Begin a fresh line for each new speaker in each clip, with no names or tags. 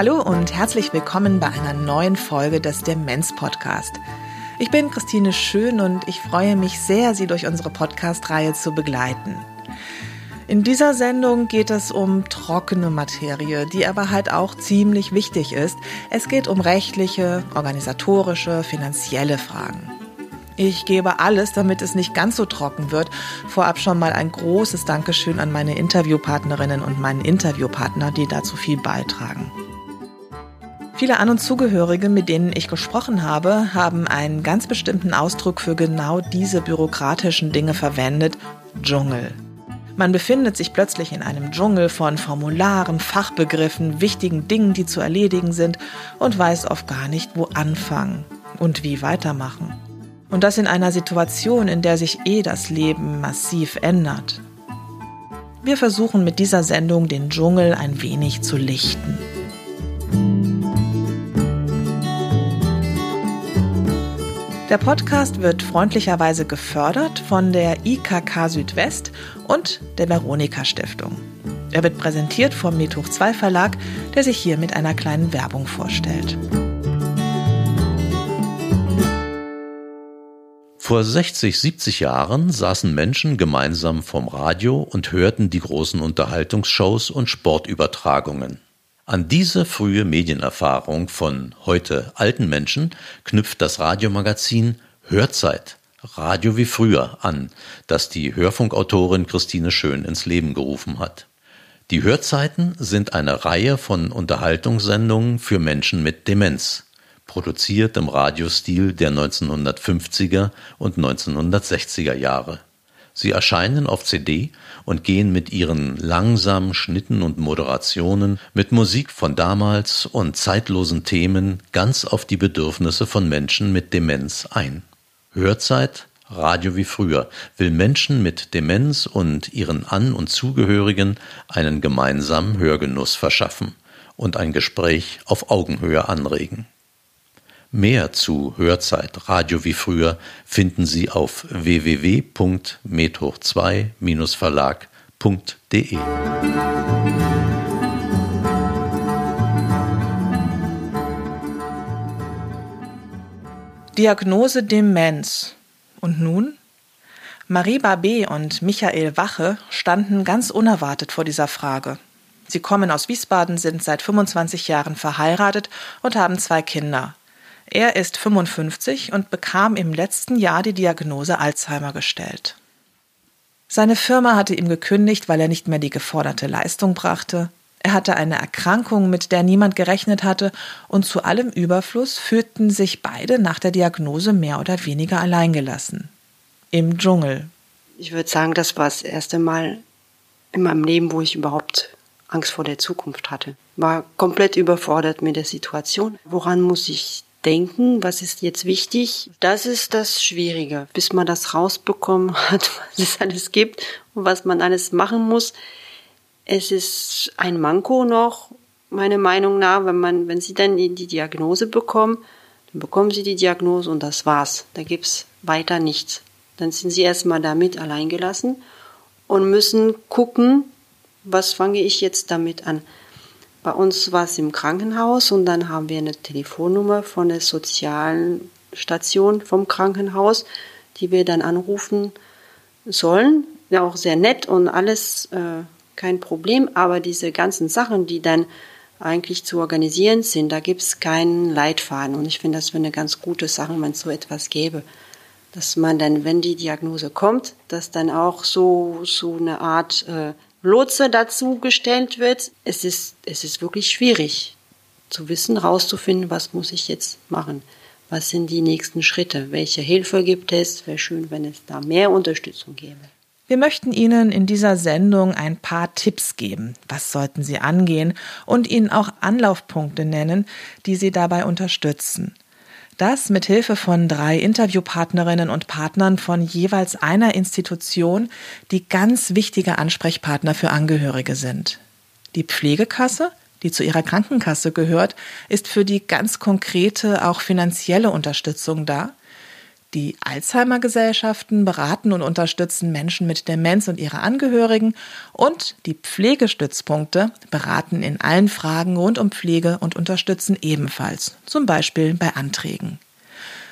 Hallo und herzlich willkommen bei einer neuen Folge des Demenz Podcast. Ich bin Christine Schön und ich freue mich sehr, Sie durch unsere Podcast-Reihe zu begleiten. In dieser Sendung geht es um trockene Materie, die aber halt auch ziemlich wichtig ist. Es geht um rechtliche, organisatorische, finanzielle Fragen. Ich gebe alles, damit es nicht ganz so trocken wird. Vorab schon mal ein großes Dankeschön an meine Interviewpartnerinnen und meinen Interviewpartner, die dazu viel beitragen. Viele An- und Zugehörige, mit denen ich gesprochen habe, haben einen ganz bestimmten Ausdruck für genau diese bürokratischen Dinge verwendet, Dschungel. Man befindet sich plötzlich in einem Dschungel von Formularen, Fachbegriffen, wichtigen Dingen, die zu erledigen sind und weiß oft gar nicht, wo anfangen und wie weitermachen. Und das in einer Situation, in der sich eh das Leben massiv ändert. Wir versuchen mit dieser Sendung den Dschungel ein wenig zu lichten. Der Podcast wird freundlicherweise gefördert von der IKK Südwest und der Veronika Stiftung. Er wird präsentiert vom Methoch 2 Verlag, der sich hier mit einer kleinen Werbung vorstellt.
Vor 60, 70 Jahren saßen Menschen gemeinsam vom Radio und hörten die großen Unterhaltungsshows und Sportübertragungen. An diese frühe Medienerfahrung von heute alten Menschen knüpft das Radiomagazin Hörzeit Radio wie früher an, das die Hörfunkautorin Christine Schön ins Leben gerufen hat. Die Hörzeiten sind eine Reihe von Unterhaltungssendungen für Menschen mit Demenz, produziert im Radiostil der 1950er und 1960er Jahre. Sie erscheinen auf CD und gehen mit ihren langsamen Schnitten und Moderationen, mit Musik von damals und zeitlosen Themen ganz auf die Bedürfnisse von Menschen mit Demenz ein. Hörzeit, Radio wie früher, will Menschen mit Demenz und ihren An- und Zugehörigen einen gemeinsamen Hörgenuss verschaffen und ein Gespräch auf Augenhöhe anregen. Mehr zu Hörzeit Radio wie früher finden Sie auf www.methoch2-verlag.de.
Diagnose Demenz. Und nun? Marie Barbet und Michael Wache standen ganz unerwartet vor dieser Frage. Sie kommen aus Wiesbaden, sind seit 25 Jahren verheiratet und haben zwei Kinder. Er ist 55 und bekam im letzten Jahr die Diagnose Alzheimer gestellt. Seine Firma hatte ihm gekündigt, weil er nicht mehr die geforderte Leistung brachte. Er hatte eine Erkrankung, mit der niemand gerechnet hatte, und zu allem Überfluss fühlten sich beide nach der Diagnose mehr oder weniger alleingelassen. Im Dschungel.
Ich würde sagen, das war das erste Mal in meinem Leben, wo ich überhaupt Angst vor der Zukunft hatte. War komplett überfordert mit der Situation. Woran muss ich denken, was ist jetzt wichtig. Das ist das Schwierige, bis man das rausbekommen hat, was es alles gibt und was man alles machen muss. Es ist ein Manko noch, meiner Meinung nach, wenn man, wenn Sie dann die Diagnose bekommen, dann bekommen Sie die Diagnose und das war's. Da gibt's weiter nichts. Dann sind Sie erstmal damit alleingelassen und müssen gucken, was fange ich jetzt damit an. Bei uns war es im Krankenhaus und dann haben wir eine Telefonnummer von der sozialen Station vom Krankenhaus, die wir dann anrufen sollen. Ja, auch sehr nett und alles äh, kein Problem, aber diese ganzen Sachen, die dann eigentlich zu organisieren sind, da gibt es keinen Leitfaden und ich finde, das wäre eine ganz gute Sache, wenn es so etwas gäbe. Dass man dann, wenn die Diagnose kommt, dass dann auch so, so eine Art äh, Lotse dazu gestellt wird. Es ist, es ist wirklich schwierig zu wissen, rauszufinden, was muss ich jetzt machen. Was sind die nächsten Schritte? Welche Hilfe gibt es? Wäre schön, wenn es da mehr Unterstützung gäbe.
Wir möchten Ihnen in dieser Sendung ein paar Tipps geben. Was sollten Sie angehen? Und Ihnen auch Anlaufpunkte nennen, die Sie dabei unterstützen. Das mit Hilfe von drei Interviewpartnerinnen und Partnern von jeweils einer Institution, die ganz wichtige Ansprechpartner für Angehörige sind. Die Pflegekasse, die zu ihrer Krankenkasse gehört, ist für die ganz konkrete, auch finanzielle Unterstützung da. Die Alzheimer-Gesellschaften beraten und unterstützen Menschen mit Demenz und ihre Angehörigen und die Pflegestützpunkte beraten in allen Fragen rund um Pflege und unterstützen ebenfalls, zum Beispiel bei Anträgen.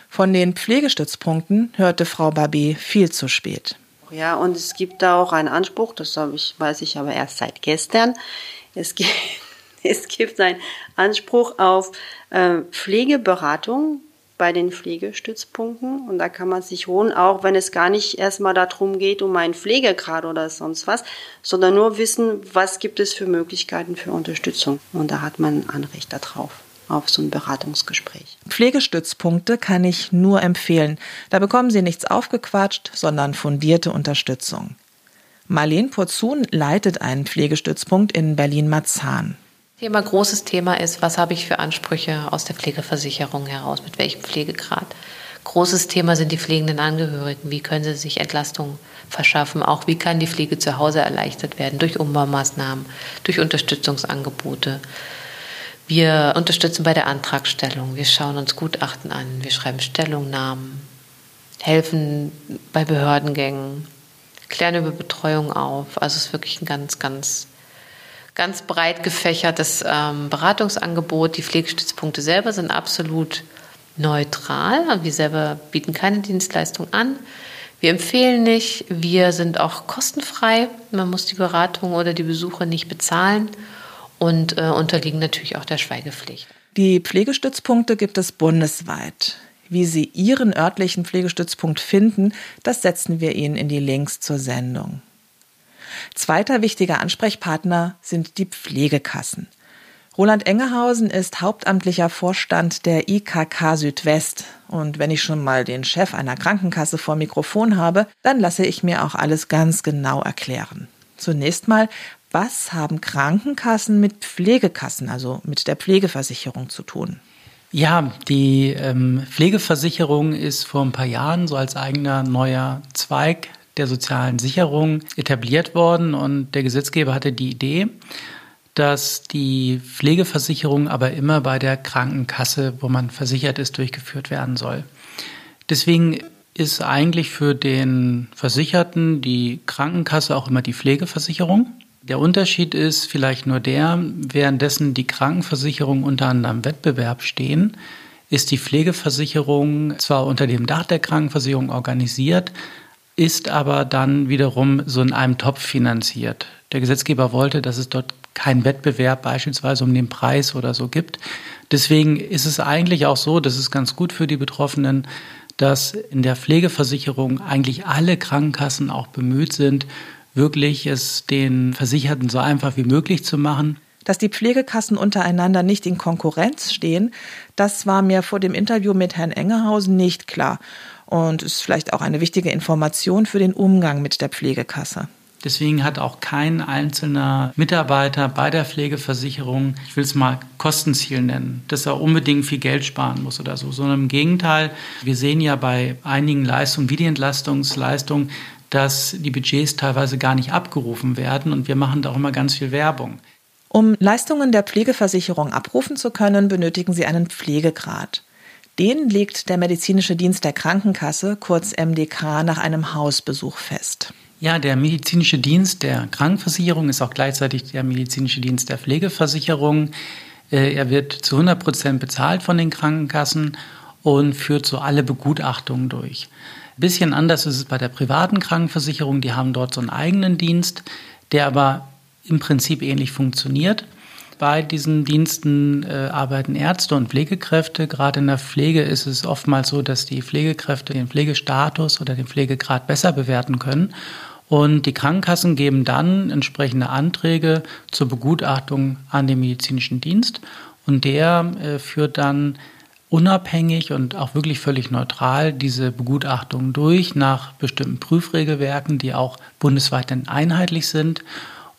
Von den Pflegestützpunkten hörte Frau Babé viel zu spät.
Ja, und es gibt da auch einen Anspruch, das ich, weiß ich aber erst seit gestern. Es gibt, es gibt einen Anspruch auf äh, Pflegeberatung bei den Pflegestützpunkten und da kann man sich holen, auch wenn es gar nicht erstmal darum geht, um einen Pflegegrad oder sonst was, sondern nur wissen, was gibt es für Möglichkeiten für Unterstützung und da hat man ein Recht darauf auf so ein Beratungsgespräch.
Pflegestützpunkte kann ich nur empfehlen. Da bekommen Sie nichts aufgequatscht, sondern fundierte Unterstützung. Marlene Purzun leitet einen Pflegestützpunkt in Berlin-Marzahn.
Thema großes Thema ist, was habe ich für Ansprüche aus der Pflegeversicherung heraus, mit welchem Pflegegrad. Großes Thema sind die pflegenden Angehörigen. Wie können sie sich Entlastung verschaffen? Auch wie kann die Pflege zu Hause erleichtert werden durch Umbaumaßnahmen, durch Unterstützungsangebote. Wir unterstützen bei der Antragstellung. Wir schauen uns Gutachten an. Wir schreiben Stellungnahmen, helfen bei Behördengängen, klären über Betreuung auf. Also es ist wirklich ein ganz, ganz, ganz breit gefächertes ähm, Beratungsangebot. Die Pflegestützpunkte selber sind absolut neutral. Wir selber bieten keine Dienstleistung an. Wir empfehlen nicht. Wir sind auch kostenfrei. Man muss die Beratung oder die Besuche nicht bezahlen und äh, unterliegen natürlich auch der Schweigepflicht.
Die Pflegestützpunkte gibt es bundesweit. Wie Sie Ihren örtlichen Pflegestützpunkt finden, das setzen wir Ihnen in die Links zur Sendung. Zweiter wichtiger Ansprechpartner sind die Pflegekassen. Roland Engehausen ist hauptamtlicher Vorstand der IKK Südwest. Und wenn ich schon mal den Chef einer Krankenkasse vor Mikrofon habe, dann lasse ich mir auch alles ganz genau erklären. Zunächst mal, was haben Krankenkassen mit Pflegekassen, also mit der Pflegeversicherung zu tun?
Ja, die ähm, Pflegeversicherung ist vor ein paar Jahren so als eigener neuer Zweig der sozialen Sicherung etabliert worden und der Gesetzgeber hatte die Idee, dass die Pflegeversicherung aber immer bei der Krankenkasse, wo man versichert ist, durchgeführt werden soll. Deswegen ist eigentlich für den Versicherten die Krankenkasse auch immer die Pflegeversicherung. Der Unterschied ist vielleicht nur der, währenddessen die Krankenversicherungen unter anderem Wettbewerb stehen, ist die Pflegeversicherung zwar unter dem Dach der Krankenversicherung organisiert, ist aber dann wiederum so in einem Topf finanziert. Der Gesetzgeber wollte, dass es dort keinen Wettbewerb beispielsweise um den Preis oder so gibt. Deswegen ist es eigentlich auch so, das ist ganz gut für die Betroffenen, dass in der Pflegeversicherung eigentlich alle Krankenkassen auch bemüht sind, wirklich es den Versicherten so einfach wie möglich zu machen.
Dass die Pflegekassen untereinander nicht in Konkurrenz stehen, das war mir vor dem Interview mit Herrn Engehausen nicht klar und ist vielleicht auch eine wichtige Information für den Umgang mit der Pflegekasse.
Deswegen hat auch kein einzelner Mitarbeiter bei der Pflegeversicherung, ich will es mal Kostenziel nennen, dass er unbedingt viel Geld sparen muss oder so, sondern im Gegenteil, wir sehen ja bei einigen Leistungen wie die Entlastungsleistung, dass die Budgets teilweise gar nicht abgerufen werden und wir machen da auch immer ganz viel Werbung.
Um Leistungen der Pflegeversicherung abrufen zu können, benötigen Sie einen Pflegegrad. Den legt der medizinische Dienst der Krankenkasse, kurz MDK, nach einem Hausbesuch fest.
Ja, der medizinische Dienst der Krankenversicherung ist auch gleichzeitig der medizinische Dienst der Pflegeversicherung. Äh, er wird zu 100 Prozent bezahlt von den Krankenkassen und führt so alle Begutachtungen durch. Ein bisschen anders ist es bei der privaten Krankenversicherung. Die haben dort so einen eigenen Dienst, der aber im Prinzip ähnlich funktioniert. Bei diesen Diensten äh, arbeiten Ärzte und Pflegekräfte. Gerade in der Pflege ist es oftmals so, dass die Pflegekräfte den Pflegestatus oder den Pflegegrad besser bewerten können. Und die Krankenkassen geben dann entsprechende Anträge zur Begutachtung an den medizinischen Dienst. Und der äh, führt dann unabhängig und auch wirklich völlig neutral diese Begutachtung durch nach bestimmten Prüfregelwerken, die auch bundesweit einheitlich sind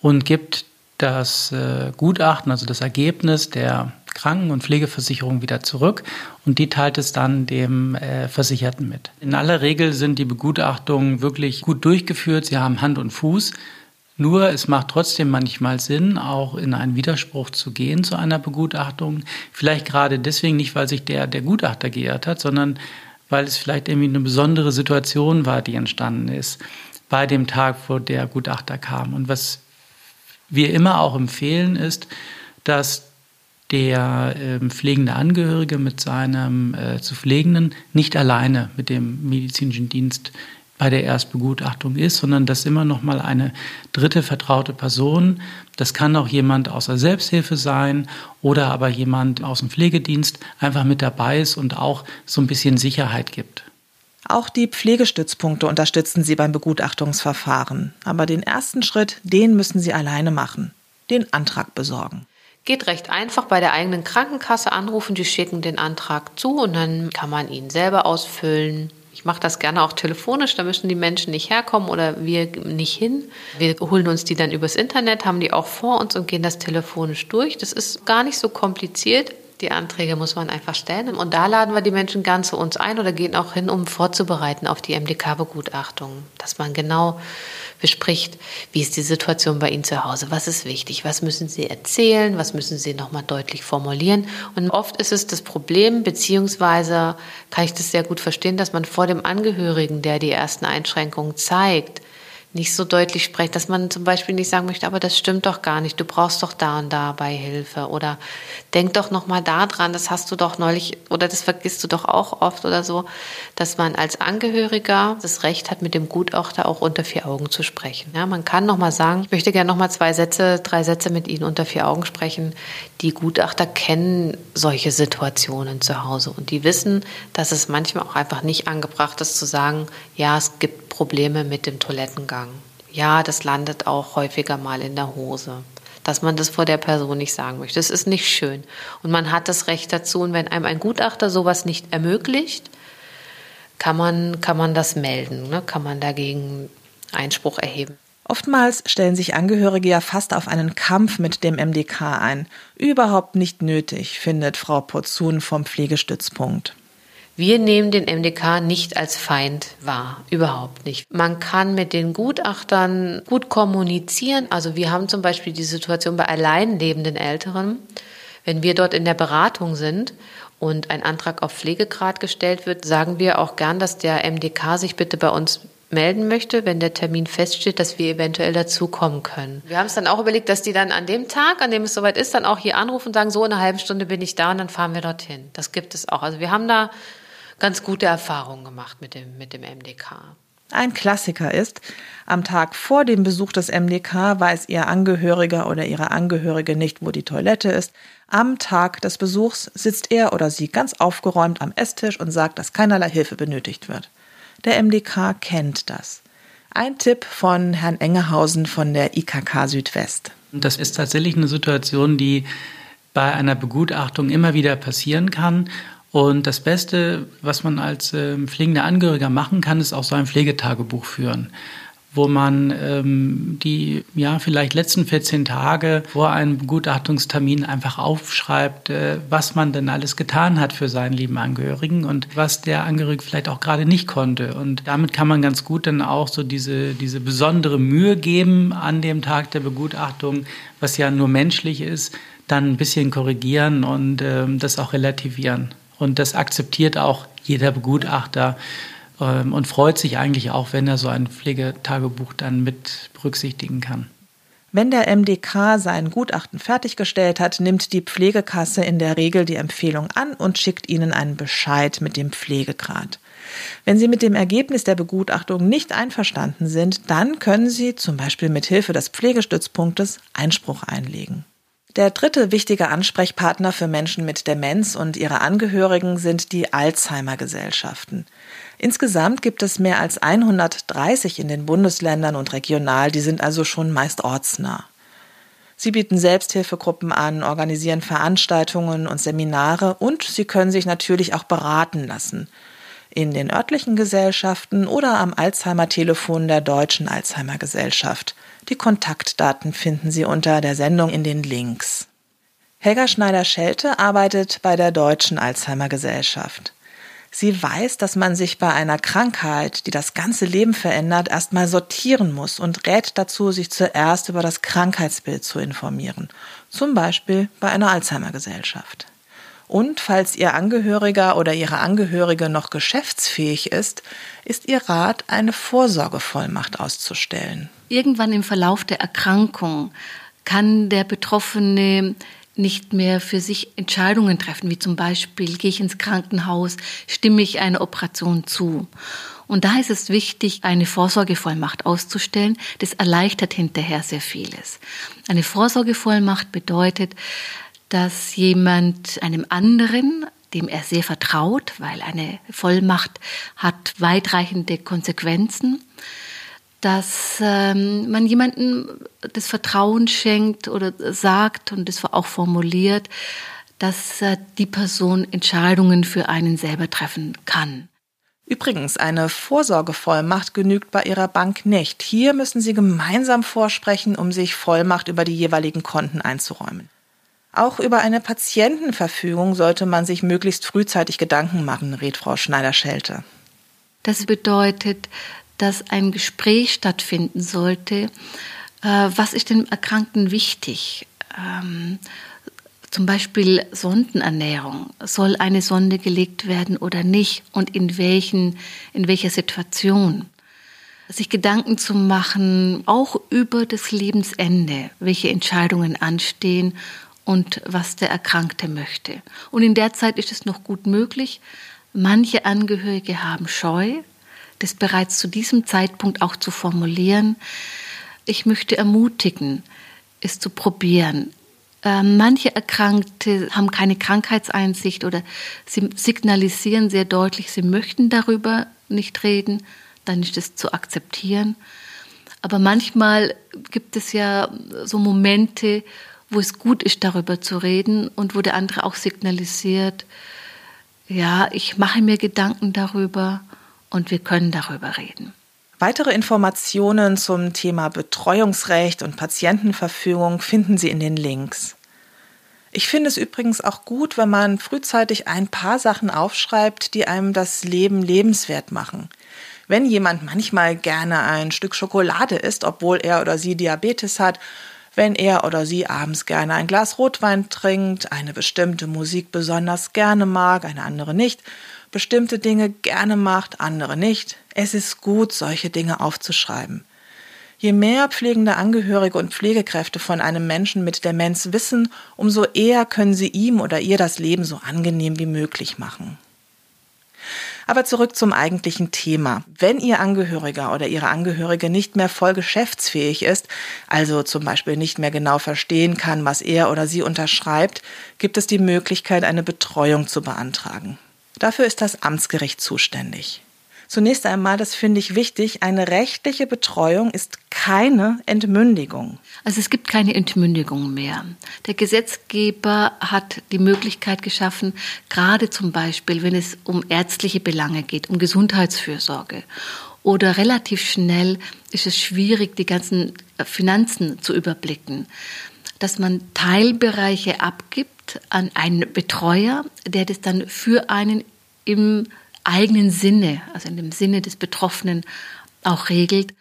und gibt das äh, Gutachten, also das Ergebnis der Kranken- und Pflegeversicherung wieder zurück und die teilt es dann dem äh, Versicherten mit. In aller Regel sind die Begutachtungen wirklich gut durchgeführt, sie haben Hand und Fuß. Nur es macht trotzdem manchmal Sinn, auch in einen Widerspruch zu gehen zu einer Begutachtung. Vielleicht gerade deswegen nicht, weil sich der, der Gutachter geirrt hat, sondern weil es vielleicht irgendwie eine besondere Situation war, die entstanden ist bei dem Tag, wo der Gutachter kam. Und was wir immer auch empfehlen, ist, dass der äh, pflegende Angehörige mit seinem äh, zu Pflegenden nicht alleine mit dem medizinischen Dienst bei der Erstbegutachtung ist, sondern dass immer noch mal eine dritte vertraute Person, das kann auch jemand aus der Selbsthilfe sein oder aber jemand aus dem Pflegedienst einfach mit dabei ist und auch so ein bisschen Sicherheit gibt.
Auch die Pflegestützpunkte unterstützen Sie beim Begutachtungsverfahren. Aber den ersten Schritt, den müssen Sie alleine machen. Den Antrag besorgen.
Geht recht einfach bei der eigenen Krankenkasse anrufen, die schicken den Antrag zu und dann kann man ihn selber ausfüllen. Ich mache das gerne auch telefonisch, da müssen die Menschen nicht herkommen oder wir nicht hin. Wir holen uns die dann übers Internet, haben die auch vor uns und gehen das telefonisch durch. Das ist gar nicht so kompliziert. Die Anträge muss man einfach stellen. Und da laden wir die Menschen gern zu uns ein oder gehen auch hin, um vorzubereiten auf die MDK-Begutachtung. Dass man genau bespricht, wie ist die Situation bei Ihnen zu Hause, was ist wichtig, was müssen Sie erzählen, was müssen Sie nochmal deutlich formulieren. Und oft ist es das Problem, beziehungsweise kann ich das sehr gut verstehen, dass man vor dem Angehörigen, der die ersten Einschränkungen zeigt, nicht so deutlich sprechen, dass man zum Beispiel nicht sagen möchte, aber das stimmt doch gar nicht, du brauchst doch da und da bei Hilfe oder denk doch nochmal da dran, das hast du doch neulich oder das vergisst du doch auch oft oder so, dass man als Angehöriger das Recht hat, mit dem Gutachter auch unter vier Augen zu sprechen. Ja, man kann nochmal sagen, ich möchte gerne nochmal zwei Sätze, drei Sätze mit Ihnen unter vier Augen sprechen. Die Gutachter kennen solche Situationen zu Hause und die wissen, dass es manchmal auch einfach nicht angebracht ist zu sagen, ja, es gibt Probleme mit dem Toilettengang. Ja, das landet auch häufiger mal in der Hose. Dass man das vor der Person nicht sagen möchte. Das ist nicht schön. Und man hat das Recht dazu. Und wenn einem ein Gutachter sowas nicht ermöglicht, kann man, kann man das melden, ne? kann man dagegen Einspruch erheben.
Oftmals stellen sich Angehörige ja fast auf einen Kampf mit dem MDK ein. Überhaupt nicht nötig, findet Frau Porzun vom Pflegestützpunkt.
Wir nehmen den MDK nicht als Feind wahr, überhaupt nicht. Man kann mit den Gutachtern gut kommunizieren. Also wir haben zum Beispiel die Situation bei alleinlebenden Älteren, wenn wir dort in der Beratung sind und ein Antrag auf Pflegegrad gestellt wird, sagen wir auch gern, dass der MDK sich bitte bei uns melden möchte, wenn der Termin feststeht, dass wir eventuell dazukommen können. Wir haben es dann auch überlegt, dass die dann an dem Tag, an dem es soweit ist, dann auch hier anrufen und sagen, so in einer halben Stunde bin ich da und dann fahren wir dorthin. Das gibt es auch. Also wir haben da ganz gute Erfahrungen gemacht mit dem, mit dem MDK.
Ein Klassiker ist, am Tag vor dem Besuch des MDK weiß Ihr Angehöriger oder Ihre Angehörige nicht, wo die Toilette ist. Am Tag des Besuchs sitzt er oder sie ganz aufgeräumt am Esstisch und sagt, dass keinerlei Hilfe benötigt wird. Der MDK kennt das. Ein Tipp von Herrn Engehausen von der IKK Südwest.
Das ist tatsächlich eine Situation, die bei einer Begutachtung immer wieder passieren kann und das Beste, was man als äh, pflegender Angehöriger machen kann, ist auch so ein Pflegetagebuch führen, wo man ähm, die ja vielleicht letzten 14 Tage vor einem Begutachtungstermin einfach aufschreibt, äh, was man denn alles getan hat für seinen lieben Angehörigen und was der Angehörige vielleicht auch gerade nicht konnte. Und damit kann man ganz gut dann auch so diese, diese besondere Mühe geben an dem Tag der Begutachtung, was ja nur menschlich ist, dann ein bisschen korrigieren und äh, das auch relativieren. Und das akzeptiert auch jeder Begutachter ähm, und freut sich eigentlich auch, wenn er so ein Pflegetagebuch dann mit berücksichtigen kann.
Wenn der MDK sein Gutachten fertiggestellt hat, nimmt die Pflegekasse in der Regel die Empfehlung an und schickt Ihnen einen Bescheid mit dem Pflegegrad. Wenn Sie mit dem Ergebnis der Begutachtung nicht einverstanden sind, dann können Sie zum Beispiel mit Hilfe des Pflegestützpunktes Einspruch einlegen. Der dritte wichtige Ansprechpartner für Menschen mit Demenz und ihre Angehörigen sind die Alzheimer-Gesellschaften. Insgesamt gibt es mehr als 130 in den Bundesländern und regional, die sind also schon meist ortsnah. Sie bieten Selbsthilfegruppen an, organisieren Veranstaltungen und Seminare und sie können sich natürlich auch beraten lassen. In den örtlichen Gesellschaften oder am Alzheimer-Telefon der Deutschen Alzheimer Gesellschaft. Die Kontaktdaten finden Sie unter der Sendung in den Links. Helga Schneider-Schelte arbeitet bei der Deutschen Alzheimer Gesellschaft. Sie weiß, dass man sich bei einer Krankheit, die das ganze Leben verändert, erstmal sortieren muss und rät dazu, sich zuerst über das Krankheitsbild zu informieren. Zum Beispiel bei einer Alzheimer-Gesellschaft. Und falls Ihr Angehöriger oder Ihre Angehörige noch geschäftsfähig ist, ist Ihr Rat, eine Vorsorgevollmacht auszustellen.
Irgendwann im Verlauf der Erkrankung kann der Betroffene nicht mehr für sich Entscheidungen treffen, wie zum Beispiel gehe ich ins Krankenhaus, stimme ich einer Operation zu. Und da ist es wichtig, eine Vorsorgevollmacht auszustellen. Das erleichtert hinterher sehr vieles. Eine Vorsorgevollmacht bedeutet, dass jemand einem anderen, dem er sehr vertraut, weil eine Vollmacht hat weitreichende Konsequenzen, dass ähm, man jemandem das Vertrauen schenkt oder sagt und das auch formuliert, dass äh, die Person Entscheidungen für einen selber treffen kann.
Übrigens, eine Vorsorgevollmacht genügt bei Ihrer Bank nicht. Hier müssen Sie gemeinsam vorsprechen, um sich Vollmacht über die jeweiligen Konten einzuräumen. Auch über eine Patientenverfügung sollte man sich möglichst frühzeitig Gedanken machen, rät Frau Schneider-Schelte.
Das bedeutet, dass ein Gespräch stattfinden sollte. Äh, was ist dem Erkrankten wichtig? Ähm, zum Beispiel Sondenernährung. Soll eine Sonde gelegt werden oder nicht? Und in, welchen, in welcher Situation? Sich Gedanken zu machen, auch über das Lebensende, welche Entscheidungen anstehen und was der Erkrankte möchte. Und in der Zeit ist es noch gut möglich. Manche Angehörige haben Scheu, das bereits zu diesem Zeitpunkt auch zu formulieren. Ich möchte ermutigen, es zu probieren. Äh, manche Erkrankte haben keine Krankheitseinsicht oder sie signalisieren sehr deutlich, sie möchten darüber nicht reden, dann ist es zu akzeptieren. Aber manchmal gibt es ja so Momente, wo es gut ist, darüber zu reden und wo der andere auch signalisiert, ja, ich mache mir Gedanken darüber und wir können darüber reden.
Weitere Informationen zum Thema Betreuungsrecht und Patientenverfügung finden Sie in den Links. Ich finde es übrigens auch gut, wenn man frühzeitig ein paar Sachen aufschreibt, die einem das Leben lebenswert machen. Wenn jemand manchmal gerne ein Stück Schokolade isst, obwohl er oder sie Diabetes hat, wenn er oder sie abends gerne ein Glas Rotwein trinkt, eine bestimmte Musik besonders gerne mag, eine andere nicht, bestimmte Dinge gerne macht, andere nicht. Es ist gut, solche Dinge aufzuschreiben. Je mehr pflegende Angehörige und Pflegekräfte von einem Menschen mit Demenz wissen, umso eher können sie ihm oder ihr das Leben so angenehm wie möglich machen. Aber zurück zum eigentlichen Thema. Wenn Ihr Angehöriger oder Ihre Angehörige nicht mehr voll geschäftsfähig ist, also zum Beispiel nicht mehr genau verstehen kann, was er oder sie unterschreibt, gibt es die Möglichkeit, eine Betreuung zu beantragen. Dafür ist das Amtsgericht zuständig. Zunächst einmal, das finde ich wichtig, eine rechtliche Betreuung ist keine Entmündigung.
Also es gibt keine Entmündigung mehr. Der Gesetzgeber hat die Möglichkeit geschaffen, gerade zum Beispiel, wenn es um ärztliche Belange geht, um Gesundheitsfürsorge oder relativ schnell ist es schwierig, die ganzen Finanzen zu überblicken, dass man Teilbereiche abgibt an einen Betreuer, der das dann für einen im eigenen Sinne, also in dem Sinne des Betroffenen auch regelt.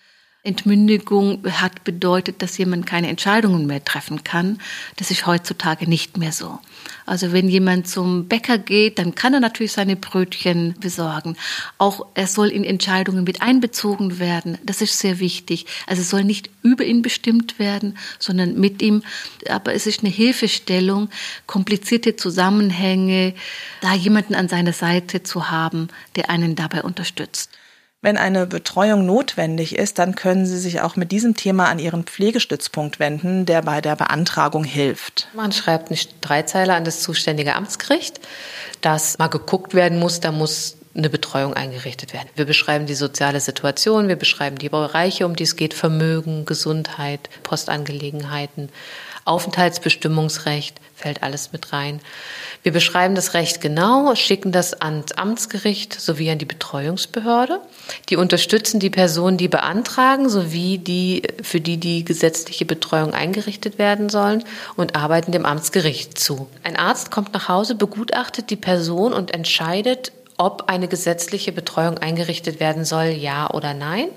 Entmündigung hat bedeutet, dass jemand keine Entscheidungen mehr treffen kann. Das ist heutzutage nicht mehr so. Also wenn jemand zum Bäcker geht, dann kann er natürlich seine Brötchen besorgen. Auch er soll in Entscheidungen mit einbezogen werden. Das ist sehr wichtig. Also es soll nicht über ihn bestimmt werden, sondern mit ihm. Aber es ist eine Hilfestellung, komplizierte Zusammenhänge, da jemanden an seiner Seite zu haben, der einen dabei unterstützt.
Wenn eine Betreuung notwendig ist, dann können Sie sich auch mit diesem Thema an Ihren Pflegestützpunkt wenden, der bei der Beantragung hilft.
Man schreibt eine Dreizeiler an das zuständige Amtsgericht, dass mal geguckt werden muss, da muss eine Betreuung eingerichtet werden. Wir beschreiben die soziale Situation, wir beschreiben die Bereiche, um die es geht, Vermögen, Gesundheit, Postangelegenheiten, Aufenthaltsbestimmungsrecht, fällt alles mit rein. Wir beschreiben das Recht genau, schicken das ans Amtsgericht sowie an die Betreuungsbehörde. Die unterstützen die Personen, die beantragen, sowie die, für die die gesetzliche Betreuung eingerichtet werden sollen und arbeiten dem Amtsgericht zu. Ein Arzt kommt nach Hause, begutachtet die Person und entscheidet, ob eine gesetzliche Betreuung eingerichtet werden soll, ja oder nein.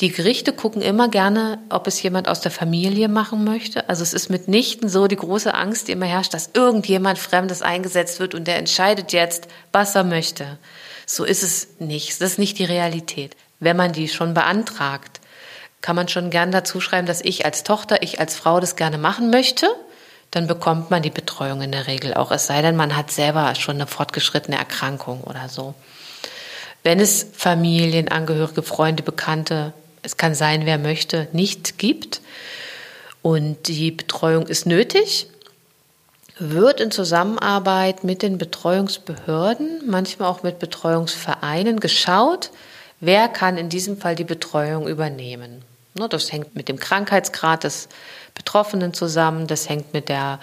Die Gerichte gucken immer gerne, ob es jemand aus der Familie machen möchte. Also es ist mitnichten so die große Angst, die immer herrscht, dass irgendjemand Fremdes eingesetzt wird und der entscheidet jetzt, was er möchte. So ist es nicht. Das ist nicht die Realität. Wenn man die schon beantragt, kann man schon gern dazu schreiben, dass ich als Tochter, ich als Frau das gerne machen möchte. Dann bekommt man die Betreuung in der Regel auch. Es sei denn, man hat selber schon eine fortgeschrittene Erkrankung oder so. Wenn es Familienangehörige, Freunde, Bekannte es kann sein, wer möchte, nicht gibt und die Betreuung ist nötig, wird in Zusammenarbeit mit den Betreuungsbehörden, manchmal auch mit Betreuungsvereinen geschaut, wer kann in diesem Fall die Betreuung übernehmen. Ne, das hängt mit dem Krankheitsgrad des Betroffenen zusammen, das hängt mit der,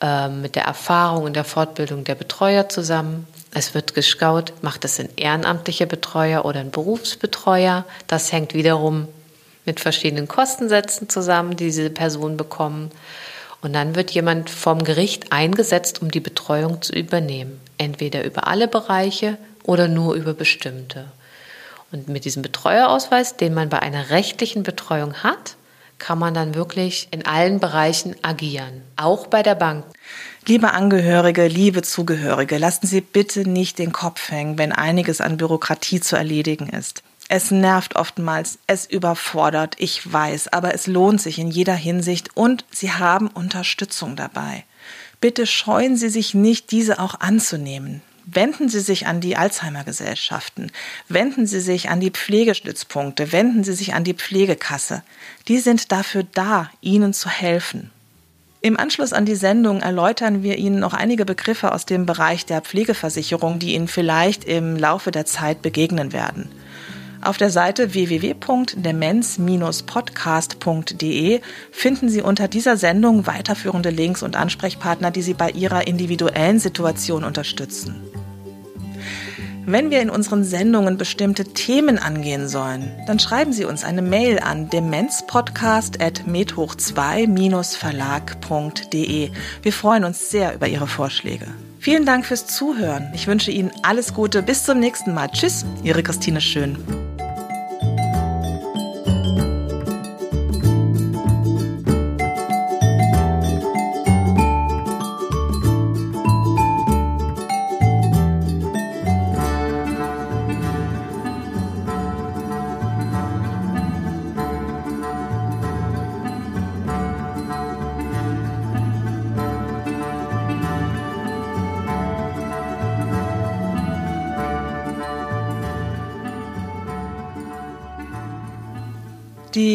äh, mit der Erfahrung und der Fortbildung der Betreuer zusammen. Es wird geschaut, macht es ein ehrenamtlicher Betreuer oder ein Berufsbetreuer. Das hängt wiederum mit verschiedenen Kostensätzen zusammen, die diese Personen bekommen. Und dann wird jemand vom Gericht eingesetzt, um die Betreuung zu übernehmen. Entweder über alle Bereiche oder nur über bestimmte. Und mit diesem Betreuerausweis, den man bei einer rechtlichen Betreuung hat, kann man dann wirklich in allen Bereichen agieren, auch bei der Bank.
Liebe Angehörige, liebe Zugehörige, lassen Sie bitte nicht den Kopf hängen, wenn einiges an Bürokratie zu erledigen ist. Es nervt oftmals, es überfordert, ich weiß, aber es lohnt sich in jeder Hinsicht und Sie haben Unterstützung dabei. Bitte scheuen Sie sich nicht, diese auch anzunehmen. Wenden Sie sich an die Alzheimer-Gesellschaften, wenden Sie sich an die Pflegestützpunkte, wenden Sie sich an die Pflegekasse. Die sind dafür da, Ihnen zu helfen. Im Anschluss an die Sendung erläutern wir Ihnen noch einige Begriffe aus dem Bereich der Pflegeversicherung, die Ihnen vielleicht im Laufe der Zeit begegnen werden. Auf der Seite www.demenz-podcast.de finden Sie unter dieser Sendung weiterführende Links und Ansprechpartner, die Sie bei Ihrer individuellen Situation unterstützen. Wenn wir in unseren Sendungen bestimmte Themen angehen sollen, dann schreiben Sie uns eine Mail an demenzpodcast.medhoch2-verlag.de. Wir freuen uns sehr über Ihre Vorschläge. Vielen Dank fürs Zuhören. Ich wünsche Ihnen alles Gute. Bis zum nächsten Mal. Tschüss, Ihre Christine Schön.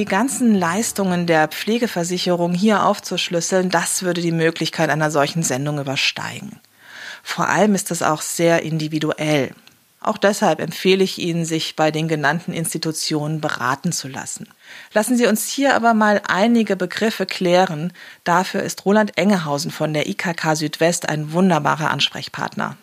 Ganzen Leistungen der Pflegeversicherung hier aufzuschlüsseln, das würde die Möglichkeit einer solchen Sendung übersteigen. Vor allem ist es auch sehr individuell. Auch deshalb empfehle ich Ihnen, sich bei den genannten Institutionen beraten zu lassen. Lassen Sie uns hier aber mal einige Begriffe klären. Dafür ist Roland Engehausen von der IKK Südwest ein wunderbarer Ansprechpartner.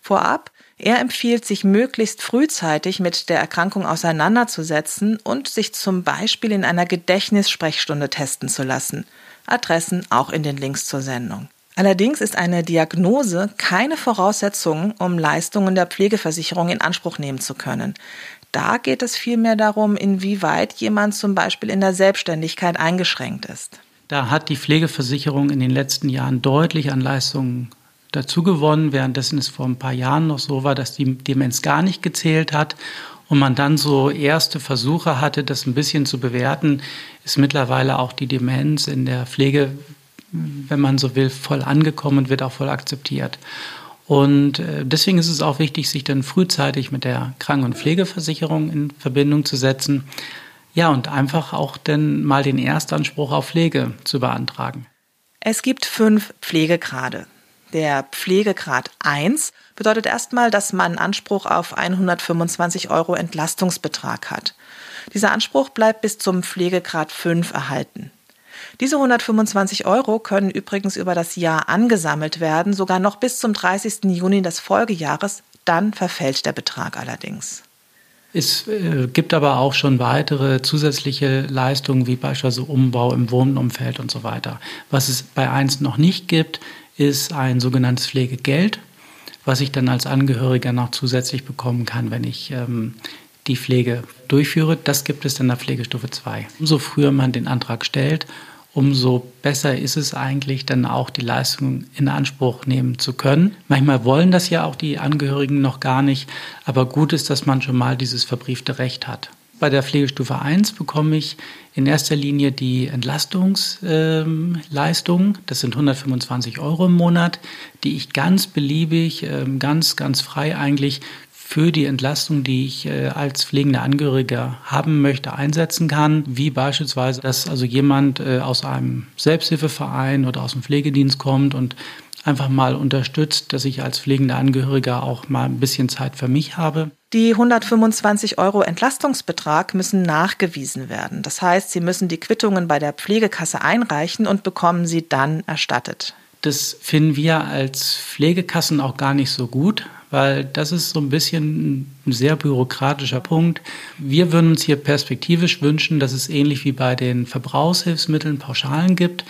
Vorab er empfiehlt, sich möglichst frühzeitig mit der Erkrankung auseinanderzusetzen und sich zum Beispiel in einer Gedächtnissprechstunde testen zu lassen. Adressen auch in den Links zur Sendung. Allerdings ist eine Diagnose keine Voraussetzung, um Leistungen der Pflegeversicherung in Anspruch nehmen zu können. Da geht es vielmehr darum, inwieweit jemand zum Beispiel in der Selbstständigkeit eingeschränkt ist.
Da hat die Pflegeversicherung in den letzten Jahren deutlich an Leistungen dazu gewonnen, währenddessen es vor ein paar Jahren noch so war, dass die Demenz gar nicht gezählt hat und man dann so erste Versuche hatte, das ein bisschen zu bewerten, ist mittlerweile auch die Demenz in der Pflege, wenn man so will, voll angekommen und wird auch voll akzeptiert. Und äh, deswegen ist es auch wichtig, sich dann frühzeitig mit der Kranken- und Pflegeversicherung in Verbindung zu setzen. Ja, und einfach auch dann mal den Erstanspruch auf Pflege zu beantragen.
Es gibt fünf Pflegegrade. Der Pflegegrad 1 bedeutet erstmal, dass man Anspruch auf 125 Euro Entlastungsbetrag hat. Dieser Anspruch bleibt bis zum Pflegegrad 5 erhalten. Diese 125 Euro können übrigens über das Jahr angesammelt werden, sogar noch bis zum 30. Juni des Folgejahres, dann verfällt der Betrag allerdings.
Es äh, gibt aber auch schon weitere zusätzliche Leistungen, wie beispielsweise Umbau im Wohnumfeld und so weiter. Was es bei 1 noch nicht gibt, ist ein sogenanntes Pflegegeld. was ich dann als Angehöriger noch zusätzlich bekommen kann, wenn ich ähm, die Pflege durchführe. Das gibt es in der Pflegestufe 2. Umso früher man den Antrag stellt, umso besser ist es eigentlich, dann auch die Leistung in Anspruch nehmen zu können. Manchmal wollen das ja auch die Angehörigen noch gar nicht, aber gut ist, dass man schon mal dieses verbriefte Recht hat. Bei der Pflegestufe 1 bekomme ich in erster Linie die Entlastungsleistung. Das sind 125 Euro im Monat, die ich ganz beliebig, ähm, ganz, ganz frei eigentlich für die Entlastung, die ich äh, als pflegender Angehöriger haben möchte, einsetzen kann. Wie beispielsweise, dass also jemand äh, aus einem Selbsthilfeverein oder aus dem Pflegedienst kommt und einfach mal unterstützt, dass ich als pflegender Angehöriger auch mal ein bisschen Zeit für mich habe.
Die 125 Euro Entlastungsbetrag müssen nachgewiesen werden. Das heißt, Sie müssen die Quittungen bei der Pflegekasse einreichen und bekommen sie dann erstattet.
Das finden wir als Pflegekassen auch gar nicht so gut, weil das ist so ein bisschen ein sehr bürokratischer Punkt. Wir würden uns hier perspektivisch wünschen, dass es ähnlich wie bei den Verbrauchshilfsmitteln Pauschalen gibt,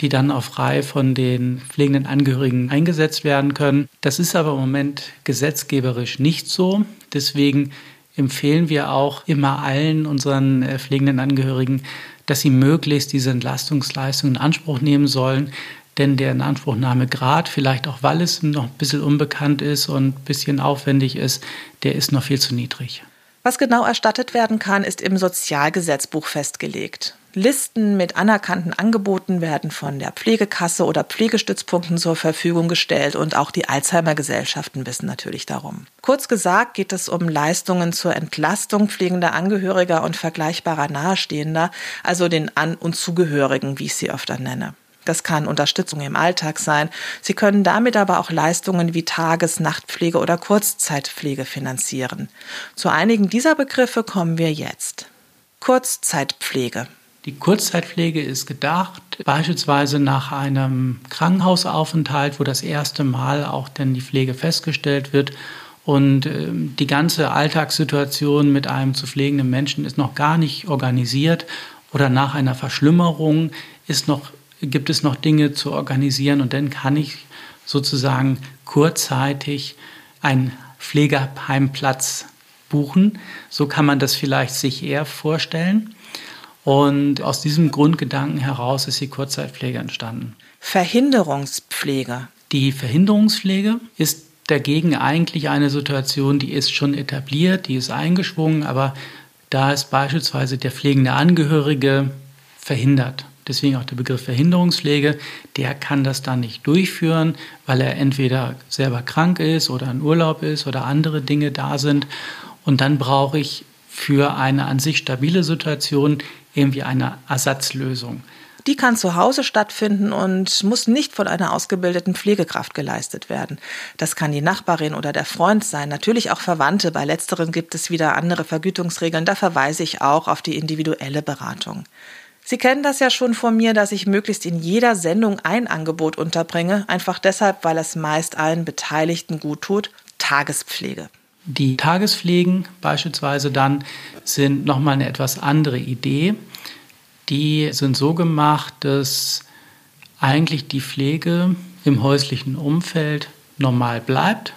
die dann auch frei von den pflegenden Angehörigen eingesetzt werden können. Das ist aber im Moment gesetzgeberisch nicht so. Deswegen empfehlen wir auch immer allen unseren äh, pflegenden Angehörigen, dass sie möglichst diese Entlastungsleistung in Anspruch nehmen sollen, denn der Inanspruchnahmegrad, vielleicht auch weil es noch ein bisschen unbekannt ist und ein bisschen aufwendig ist, der ist noch viel zu niedrig.
Was genau erstattet werden kann, ist im Sozialgesetzbuch festgelegt. Listen mit anerkannten Angeboten werden von der Pflegekasse oder Pflegestützpunkten zur Verfügung gestellt und auch die Alzheimer-Gesellschaften wissen natürlich darum. Kurz gesagt geht es um Leistungen zur Entlastung pflegender Angehöriger und vergleichbarer Nahestehender, also den An- und Zugehörigen, wie ich sie öfter nenne. Das kann Unterstützung im Alltag sein. Sie können damit aber auch Leistungen wie Tages-, Nachtpflege oder Kurzzeitpflege finanzieren. Zu einigen dieser Begriffe kommen wir jetzt. Kurzzeitpflege.
Die Kurzzeitpflege ist gedacht, beispielsweise nach einem Krankenhausaufenthalt, wo das erste Mal auch denn die Pflege festgestellt wird und äh, die ganze Alltagssituation mit einem zu pflegenden Menschen ist noch gar nicht organisiert oder nach einer Verschlimmerung ist noch gibt es noch Dinge zu organisieren und dann kann ich sozusagen kurzzeitig einen Pflegeheimplatz buchen. So kann man das vielleicht sich eher vorstellen. Und aus diesem Grundgedanken heraus ist die Kurzzeitpflege entstanden.
Verhinderungspflege.
Die Verhinderungspflege ist dagegen eigentlich eine Situation, die ist schon etabliert, die ist eingeschwungen, aber da ist beispielsweise der pflegende Angehörige verhindert deswegen auch der Begriff Verhinderungspflege, der kann das dann nicht durchführen, weil er entweder selber krank ist oder in Urlaub ist oder andere Dinge da sind. Und dann brauche ich für eine an sich stabile Situation irgendwie eine Ersatzlösung.
Die kann zu Hause stattfinden und muss nicht von einer ausgebildeten Pflegekraft geleistet werden. Das kann die Nachbarin oder der Freund sein, natürlich auch Verwandte. Bei letzteren gibt es wieder andere Vergütungsregeln. Da verweise ich auch auf die individuelle Beratung. Sie kennen das ja schon von mir, dass ich möglichst in jeder Sendung ein Angebot unterbringe, einfach deshalb, weil es meist allen Beteiligten gut tut, Tagespflege.
Die Tagespflegen beispielsweise dann sind nochmal eine etwas andere Idee. Die sind so gemacht, dass eigentlich die Pflege im häuslichen Umfeld normal bleibt,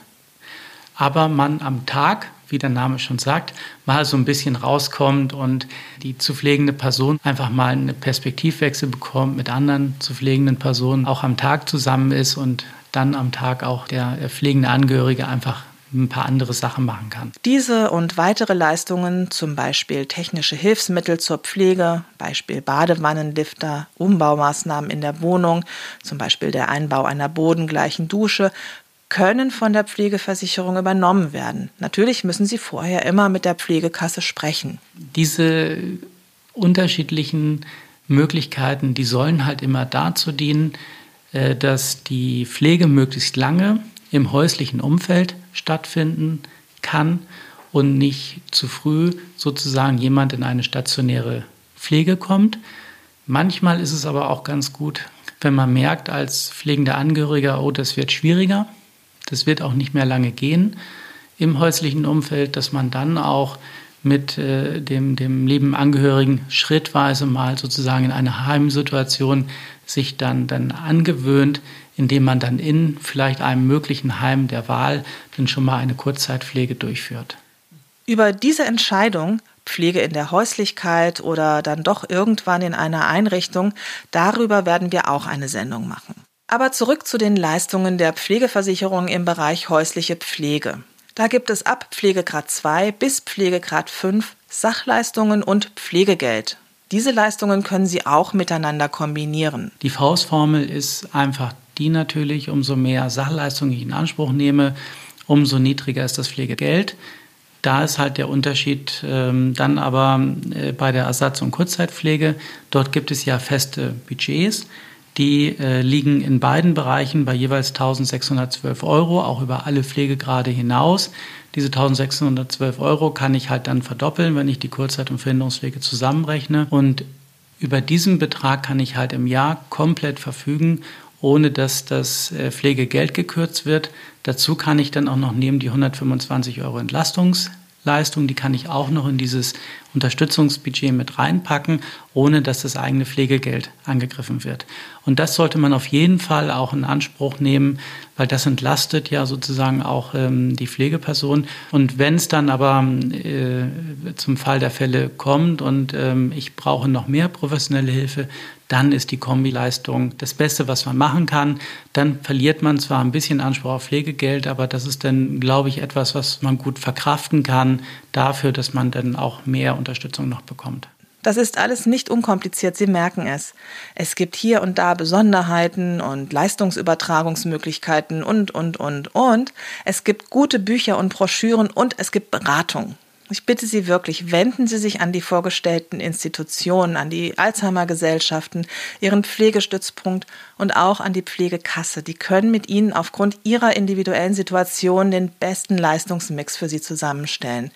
aber man am Tag wie der Name schon sagt, mal so ein bisschen rauskommt und die zu pflegende Person einfach mal einen Perspektivwechsel bekommt mit anderen zu pflegenden Personen, auch am Tag zusammen ist und dann am Tag auch der pflegende Angehörige einfach ein paar andere Sachen machen kann.
Diese und weitere Leistungen, zum Beispiel technische Hilfsmittel zur Pflege, Beispiel Badewannenlifter, Umbaumaßnahmen in der Wohnung, zum Beispiel der Einbau einer bodengleichen Dusche, können von der Pflegeversicherung übernommen werden. Natürlich müssen Sie vorher immer mit der Pflegekasse sprechen.
Diese unterschiedlichen Möglichkeiten, die sollen halt immer dazu dienen, äh, dass die Pflege möglichst lange im häuslichen Umfeld stattfinden kann und nicht zu früh sozusagen jemand in eine stationäre Pflege kommt. Manchmal ist es aber auch ganz gut, wenn man merkt als pflegender Angehöriger, oh, das wird schwieriger, das wird auch nicht mehr lange gehen im häuslichen Umfeld, dass man dann auch mit äh, dem, dem lieben Angehörigen schrittweise mal sozusagen in eine Heimsituation sich dann, dann angewöhnt, indem man dann in vielleicht einem möglichen Heim der Wahl dann schon mal eine Kurzzeitpflege durchführt.
Über diese Entscheidung, Pflege in der Häuslichkeit oder dann doch irgendwann in einer Einrichtung, darüber werden wir auch eine Sendung machen. Aber zurück zu den Leistungen der Pflegeversicherung im Bereich häusliche Pflege. Da gibt es ab Pflegegrad 2 bis Pflegegrad 5 Sachleistungen und Pflegegeld. Diese Leistungen können Sie auch miteinander kombinieren.
Die Faustformel ist einfach die natürlich, umso mehr Sachleistungen ich in Anspruch nehme, umso niedriger ist das Pflegegeld. Da ist halt der Unterschied ähm, dann aber äh, bei der Ersatz- und Kurzzeitpflege. Dort gibt es ja feste Budgets. Die äh, liegen in beiden Bereichen bei jeweils 1612 Euro, auch über alle Pflegegrade hinaus. Diese 1612 Euro kann ich halt dann verdoppeln, wenn ich die Kurzzeit- und Verhinderungspflege zusammenrechne. Und über diesen Betrag kann ich halt im Jahr komplett verfügen, ohne dass das äh, Pflegegeld gekürzt wird. Dazu kann ich dann auch noch neben die 125 Euro Entlastungs Leistung, die kann ich auch noch in dieses Unterstützungsbudget mit reinpacken, ohne dass das eigene Pflegegeld angegriffen wird. Und das sollte man auf jeden Fall auch in Anspruch nehmen, weil das entlastet ja sozusagen auch ähm, die Pflegeperson. Und wenn es dann aber äh, zum Fall der Fälle kommt und ähm, ich brauche noch mehr professionelle Hilfe, dann ist die Kombileistung das Beste, was man machen kann. Dann verliert man zwar ein bisschen Anspruch auf Pflegegeld, aber das ist dann, glaube ich, etwas, was man gut verkraften kann dafür, dass man dann auch mehr Unterstützung noch bekommt.
Das ist alles nicht unkompliziert, Sie merken es. Es gibt hier und da Besonderheiten und Leistungsübertragungsmöglichkeiten und, und, und, und. Es gibt gute Bücher und Broschüren und es gibt Beratung. Ich bitte Sie wirklich, wenden Sie sich an die vorgestellten Institutionen, an die Alzheimer-Gesellschaften, Ihren Pflegestützpunkt und auch an die Pflegekasse. Die können mit Ihnen aufgrund Ihrer individuellen Situation den besten Leistungsmix für Sie zusammenstellen.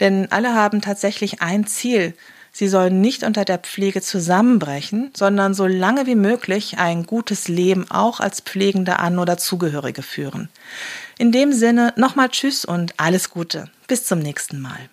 Denn alle haben tatsächlich ein Ziel. Sie sollen nicht unter der Pflege zusammenbrechen, sondern so lange wie möglich ein gutes Leben auch als Pflegende an oder Zugehörige führen. In dem Sinne nochmal Tschüss und alles Gute. Bis zum nächsten Mal.